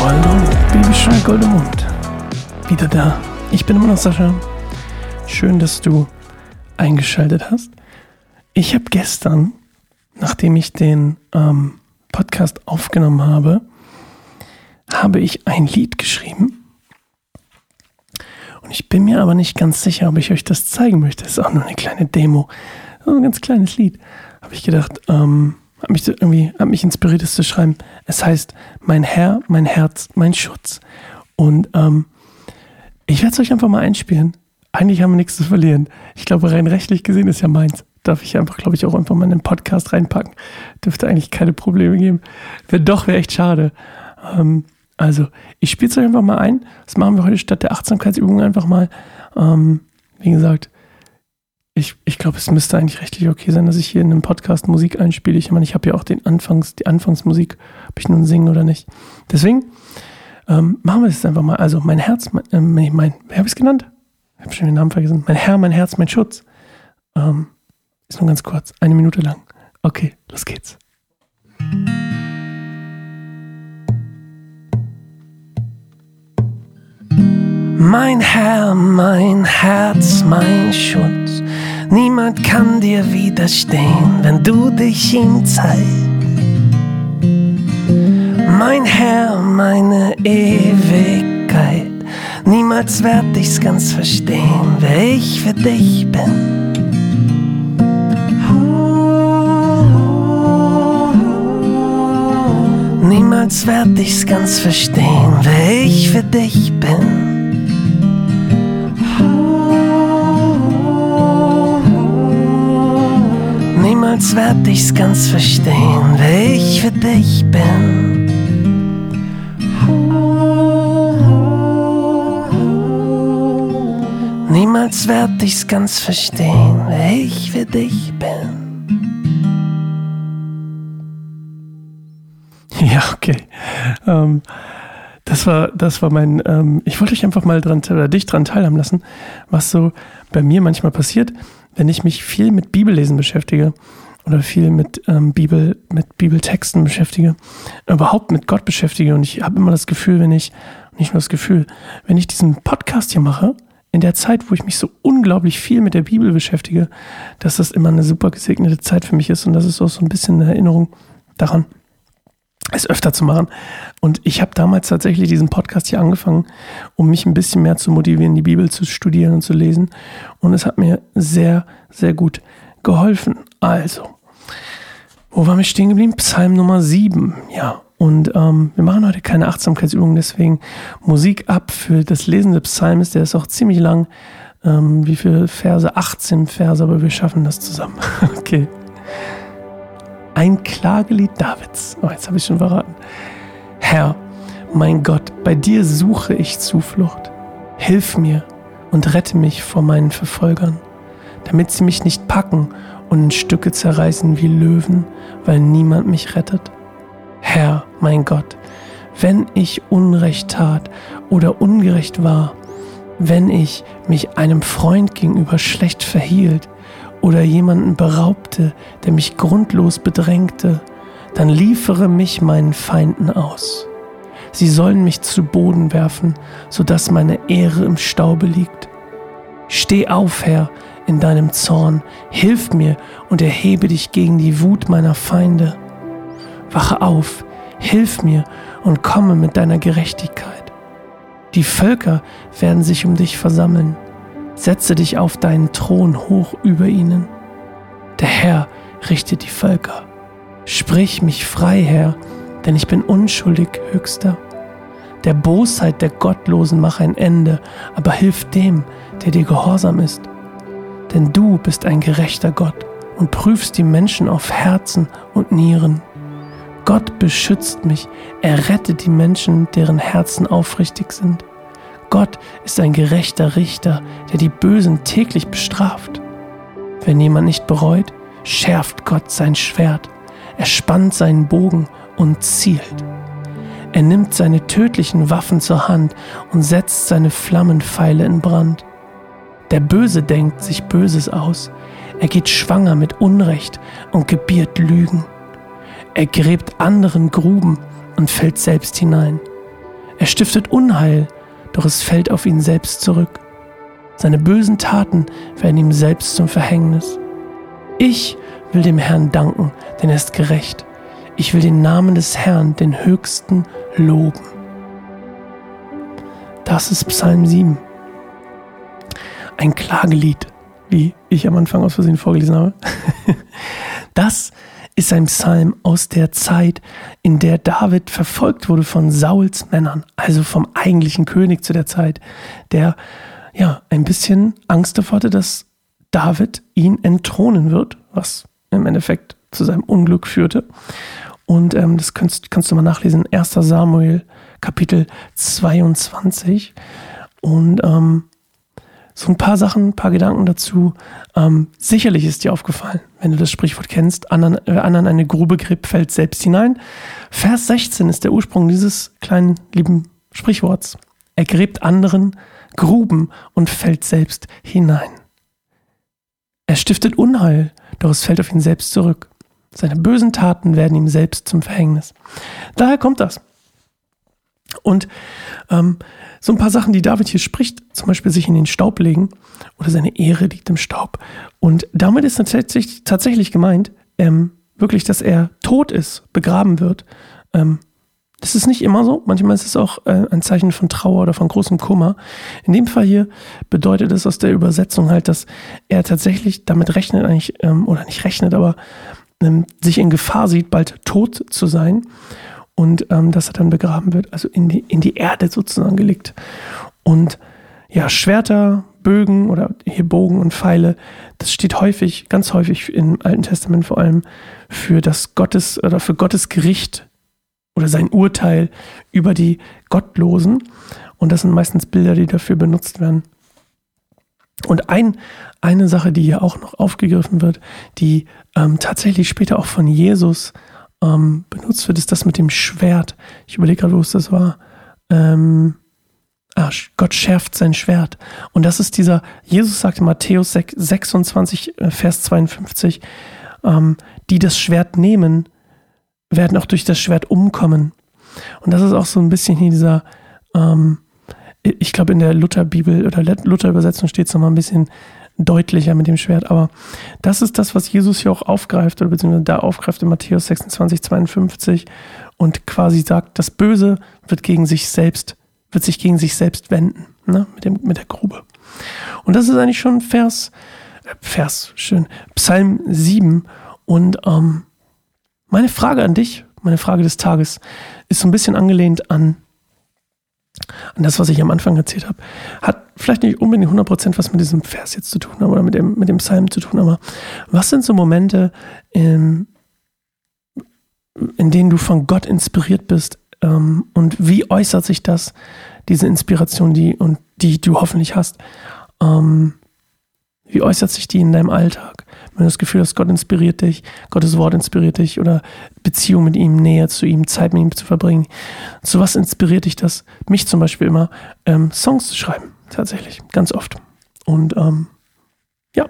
hallo, Babyschwein Goldemund. Wieder da. Ich bin immer noch Sascha. Schön, dass du eingeschaltet hast. Ich habe gestern, nachdem ich den ähm, Podcast aufgenommen habe, habe ich ein Lied geschrieben. Und ich bin mir aber nicht ganz sicher, ob ich euch das zeigen möchte. Das ist auch nur eine kleine Demo. Ein ganz kleines Lied. Habe ich gedacht, ähm, hat mich irgendwie, hat mich inspiriert, es zu schreiben. Es heißt, mein Herr, mein Herz, mein Schutz. Und ähm, ich werde es euch einfach mal einspielen. Eigentlich haben wir nichts zu verlieren. Ich glaube, rein rechtlich gesehen ist ja meins. Darf ich einfach, glaube ich, auch einfach mal in den Podcast reinpacken. Dürfte eigentlich keine Probleme geben. Wenn doch, wäre echt schade. Ähm, also, ich spiele es euch einfach mal ein. Das machen wir heute statt der Achtsamkeitsübung einfach mal. Ähm, wie gesagt, ich, ich glaube, es müsste eigentlich rechtlich okay sein, dass ich hier in einem Podcast Musik einspiele. Ich meine, ich habe ja auch den Anfangs, die Anfangsmusik, ob ich nun singen oder nicht. Deswegen ähm, machen wir das einfach mal. Also mein Herz, mein, äh, mein, mein habe ich es genannt? Ich habe schon den Namen vergessen. Mein Herr, mein Herz, mein Schutz. Ähm, ist nur ganz kurz, eine Minute lang. Okay, los geht's. Mein Herr, mein Herz, mein Schutz. Niemand kann dir widerstehen, wenn du dich ihm zeigst. Mein Herr, meine Ewigkeit. Niemals werd ich's ganz verstehen, wer ich für dich bin. Niemals werd ich's ganz verstehen, wer ich für dich bin. Niemals werd ich's ganz verstehen, wer ich für dich bin. Niemals werd ich's ganz verstehen, wer ich für dich bin. Ja, okay. Ähm, das war, das war mein, ähm, ich wollte euch einfach mal dran, oder dich dran teilhaben lassen, was so bei mir manchmal passiert, wenn ich mich viel mit Bibellesen beschäftige oder viel mit ähm, Bibel, mit Bibeltexten beschäftige, überhaupt mit Gott beschäftige. Und ich habe immer das Gefühl, wenn ich, nicht nur das Gefühl, wenn ich diesen Podcast hier mache, in der Zeit, wo ich mich so unglaublich viel mit der Bibel beschäftige, dass das immer eine super gesegnete Zeit für mich ist. Und das ist auch so ein bisschen eine Erinnerung daran, es öfter zu machen. Und ich habe damals tatsächlich diesen Podcast hier angefangen, um mich ein bisschen mehr zu motivieren, die Bibel zu studieren und zu lesen. Und es hat mir sehr, sehr gut geholfen. Also, wo waren wir stehen geblieben? Psalm Nummer 7. Ja, und ähm, wir machen heute keine Achtsamkeitsübung, deswegen Musik ab für das Lesen des Psalms. Der ist auch ziemlich lang. Ähm, wie viele Verse? 18 Verse, aber wir schaffen das zusammen. okay. Ein Klagelied Davids. Oh, jetzt habe ich schon verraten. Herr, mein Gott, bei dir suche ich Zuflucht. Hilf mir und rette mich vor meinen Verfolgern, damit sie mich nicht packen und in Stücke zerreißen wie Löwen, weil niemand mich rettet. Herr, mein Gott, wenn ich Unrecht tat oder ungerecht war, wenn ich mich einem Freund gegenüber schlecht verhielt oder jemanden beraubte, der mich grundlos bedrängte, dann liefere mich meinen Feinden aus. Sie sollen mich zu Boden werfen, so dass meine Ehre im Staube liegt. Steh auf, Herr, in deinem Zorn, hilf mir und erhebe dich gegen die Wut meiner Feinde. Wache auf, hilf mir und komme mit deiner Gerechtigkeit. Die Völker werden sich um dich versammeln setze dich auf deinen Thron hoch über ihnen. Der Herr richtet die Völker. Sprich mich frei, Herr, denn ich bin unschuldig, Höchster. Der Bosheit der Gottlosen mach ein Ende, aber hilf dem, der dir gehorsam ist. Denn du bist ein gerechter Gott und prüfst die Menschen auf Herzen und Nieren. Gott beschützt mich, er rettet die Menschen, deren Herzen aufrichtig sind. Gott ist ein gerechter Richter, der die Bösen täglich bestraft. Wenn jemand nicht bereut, schärft Gott sein Schwert, er spannt seinen Bogen und zielt. Er nimmt seine tödlichen Waffen zur Hand und setzt seine Flammenpfeile in Brand. Der Böse denkt sich Böses aus, er geht schwanger mit Unrecht und gebiert Lügen. Er gräbt anderen Gruben und fällt selbst hinein. Er stiftet Unheil, doch es fällt auf ihn selbst zurück. Seine bösen Taten werden ihm selbst zum Verhängnis. Ich will dem Herrn danken, denn er ist gerecht. Ich will den Namen des Herrn, den Höchsten, loben. Das ist Psalm 7. Ein Klagelied, wie ich am Anfang aus Versehen vorgelesen habe. Das ist ein Psalm aus der Zeit, in der David verfolgt wurde von Sauls Männern, also vom eigentlichen König zu der Zeit, der ja ein bisschen Angst davor hatte, dass David ihn entthronen wird, was im Endeffekt zu seinem Unglück führte. Und ähm, das kannst, kannst du mal nachlesen, 1. Samuel Kapitel 22. Und ähm, so ein paar Sachen, ein paar Gedanken dazu. Ähm, sicherlich ist dir aufgefallen, wenn du das Sprichwort kennst, anderen, wer anderen eine Grube gräbt, fällt selbst hinein. Vers 16 ist der Ursprung dieses kleinen, lieben Sprichworts. Er gräbt anderen Gruben und fällt selbst hinein. Er stiftet Unheil, doch es fällt auf ihn selbst zurück. Seine bösen Taten werden ihm selbst zum Verhängnis. Daher kommt das. Und ähm, so ein paar Sachen, die David hier spricht, zum Beispiel sich in den Staub legen oder seine Ehre liegt im Staub. Und damit ist tatsächlich, tatsächlich gemeint, ähm, wirklich, dass er tot ist, begraben wird. Ähm, das ist nicht immer so. Manchmal ist es auch äh, ein Zeichen von Trauer oder von großem Kummer. In dem Fall hier bedeutet es aus der Übersetzung halt, dass er tatsächlich damit rechnet, eigentlich, ähm, oder nicht rechnet, aber ähm, sich in Gefahr sieht, bald tot zu sein und ähm, dass er dann begraben wird, also in die, in die Erde sozusagen gelegt. Und ja, Schwerter, Bögen oder hier Bogen und Pfeile, das steht häufig, ganz häufig im Alten Testament vor allem für das Gottes oder für Gottes Gericht oder sein Urteil über die Gottlosen. Und das sind meistens Bilder, die dafür benutzt werden. Und ein, eine Sache, die hier auch noch aufgegriffen wird, die ähm, tatsächlich später auch von Jesus ähm, benutzt wird, ist das mit dem Schwert. Ich überlege gerade, wo es das war. Ähm, ah, Gott schärft sein Schwert. Und das ist dieser, Jesus sagt in Matthäus 26, äh, Vers 52, ähm, die das Schwert nehmen, werden auch durch das Schwert umkommen. Und das ist auch so ein bisschen hier dieser, ähm, ich glaube in der Lutherbibel oder Luther-Übersetzung steht es nochmal ein bisschen deutlicher mit dem Schwert, aber das ist das, was Jesus hier auch aufgreift oder beziehungsweise da aufgreift in Matthäus 26, 52 und quasi sagt, das Böse wird gegen sich selbst, wird sich gegen sich selbst wenden, ne, mit, dem, mit der Grube. Und das ist eigentlich schon Vers, äh, Vers, schön, Psalm 7 und ähm, meine Frage an dich, meine Frage des Tages, ist so ein bisschen angelehnt an, an das, was ich am Anfang erzählt habe. Hat vielleicht nicht unbedingt 100% was mit diesem Vers jetzt zu tun oder mit dem, mit dem Psalm zu tun, aber was sind so Momente, in, in denen du von Gott inspiriert bist ähm, und wie äußert sich das, diese Inspiration, die, und die du hoffentlich hast? Ähm, wie äußert sich die in deinem Alltag? Wenn du das Gefühl hast, Gott inspiriert dich, Gottes Wort inspiriert dich oder Beziehung mit ihm, näher zu ihm, Zeit mit ihm zu verbringen. Zu was inspiriert dich das? Mich zum Beispiel immer, ähm, Songs zu schreiben, tatsächlich, ganz oft. Und ähm, ja,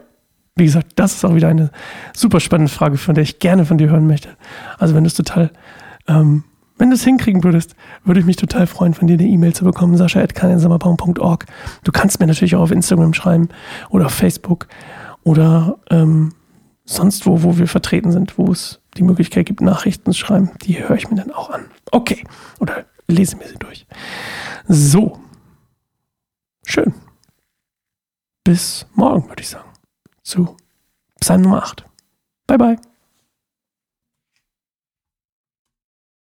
wie gesagt, das ist auch wieder eine super spannende Frage, von der ich gerne von dir hören möchte. Also wenn du es total ähm, wenn du es hinkriegen würdest, würde ich mich total freuen, von dir eine E-Mail zu bekommen, sascha.kanensammerbaum.org. Du kannst mir natürlich auch auf Instagram schreiben oder auf Facebook oder ähm, sonst wo, wo wir vertreten sind, wo es die Möglichkeit gibt, Nachrichten zu schreiben. Die höre ich mir dann auch an. Okay. Oder lese mir sie durch. So. Schön. Bis morgen, würde ich sagen. Zu Psalm Nummer 8. Bye, bye.